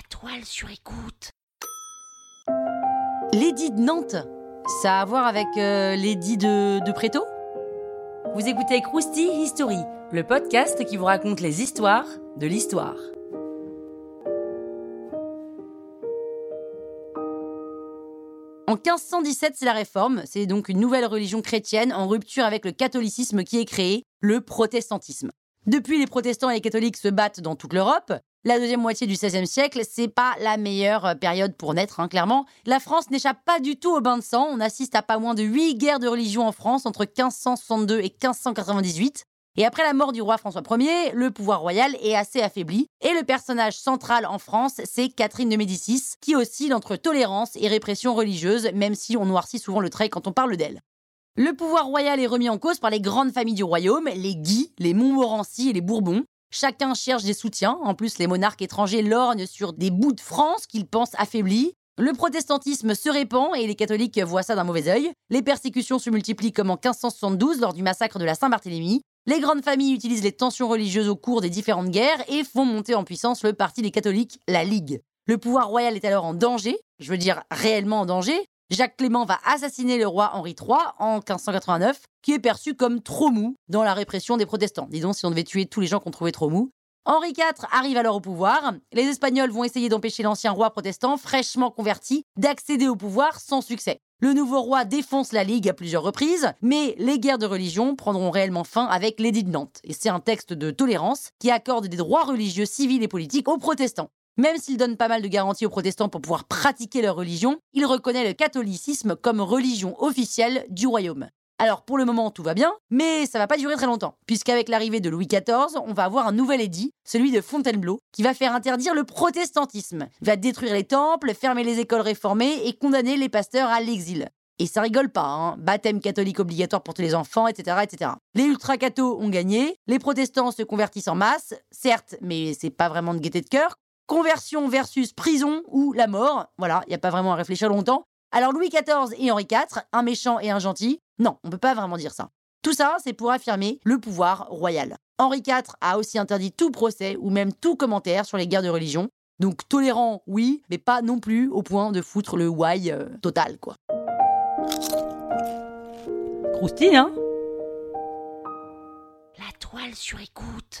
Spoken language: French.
La toile sur écoute. L'édit de Nantes, ça a à voir avec euh, l'édit de, de Préto? Vous écoutez Krusty History, le podcast qui vous raconte les histoires de l'histoire. En 1517, c'est la Réforme, c'est donc une nouvelle religion chrétienne en rupture avec le catholicisme qui est créé, le protestantisme. Depuis, les protestants et les catholiques se battent dans toute l'Europe. La deuxième moitié du XVIe siècle, c'est pas la meilleure euh, période pour naître, hein, clairement. La France n'échappe pas du tout au bain de sang. On assiste à pas moins de huit guerres de religion en France entre 1562 et 1598. Et après la mort du roi François Ier, le pouvoir royal est assez affaibli. Et le personnage central en France, c'est Catherine de Médicis, qui oscille entre tolérance et répression religieuse, même si on noircit souvent le trait quand on parle d'elle. Le pouvoir royal est remis en cause par les grandes familles du royaume, les Guy, les Montmorency et les Bourbons. Chacun cherche des soutiens. En plus, les monarques étrangers lorgnent sur des bouts de France qu'ils pensent affaiblis. Le protestantisme se répand et les catholiques voient ça d'un mauvais œil. Les persécutions se multiplient comme en 1572 lors du massacre de la Saint-Barthélemy. Les grandes familles utilisent les tensions religieuses au cours des différentes guerres et font monter en puissance le parti des catholiques, la Ligue. Le pouvoir royal est alors en danger, je veux dire réellement en danger, Jacques Clément va assassiner le roi Henri III en 1589, qui est perçu comme trop mou dans la répression des protestants. Disons si on devait tuer tous les gens qu'on trouvait trop mous. Henri IV arrive alors au pouvoir. Les Espagnols vont essayer d'empêcher l'ancien roi protestant, fraîchement converti, d'accéder au pouvoir sans succès. Le nouveau roi défonce la Ligue à plusieurs reprises, mais les guerres de religion prendront réellement fin avec l'édit de Nantes. Et c'est un texte de tolérance qui accorde des droits religieux civils et politiques aux protestants. Même s'il donne pas mal de garanties aux protestants pour pouvoir pratiquer leur religion, il reconnaît le catholicisme comme religion officielle du royaume. Alors pour le moment tout va bien, mais ça va pas durer très longtemps, puisqu'avec l'arrivée de Louis XIV, on va avoir un nouvel édit, celui de Fontainebleau, qui va faire interdire le protestantisme, va détruire les temples, fermer les écoles réformées et condamner les pasteurs à l'exil. Et ça rigole pas, hein baptême catholique obligatoire pour tous les enfants, etc. etc. Les ultra-cathos ont gagné, les protestants se convertissent en masse, certes, mais c'est pas vraiment de gaieté de cœur, conversion versus prison ou la mort. Voilà, il n'y a pas vraiment à réfléchir longtemps. Alors Louis XIV et Henri IV, un méchant et un gentil, non, on ne peut pas vraiment dire ça. Tout ça, c'est pour affirmer le pouvoir royal. Henri IV a aussi interdit tout procès ou même tout commentaire sur les guerres de religion. Donc tolérant, oui, mais pas non plus au point de foutre le why euh, total, quoi. Croustille, hein? La toile sur écoute.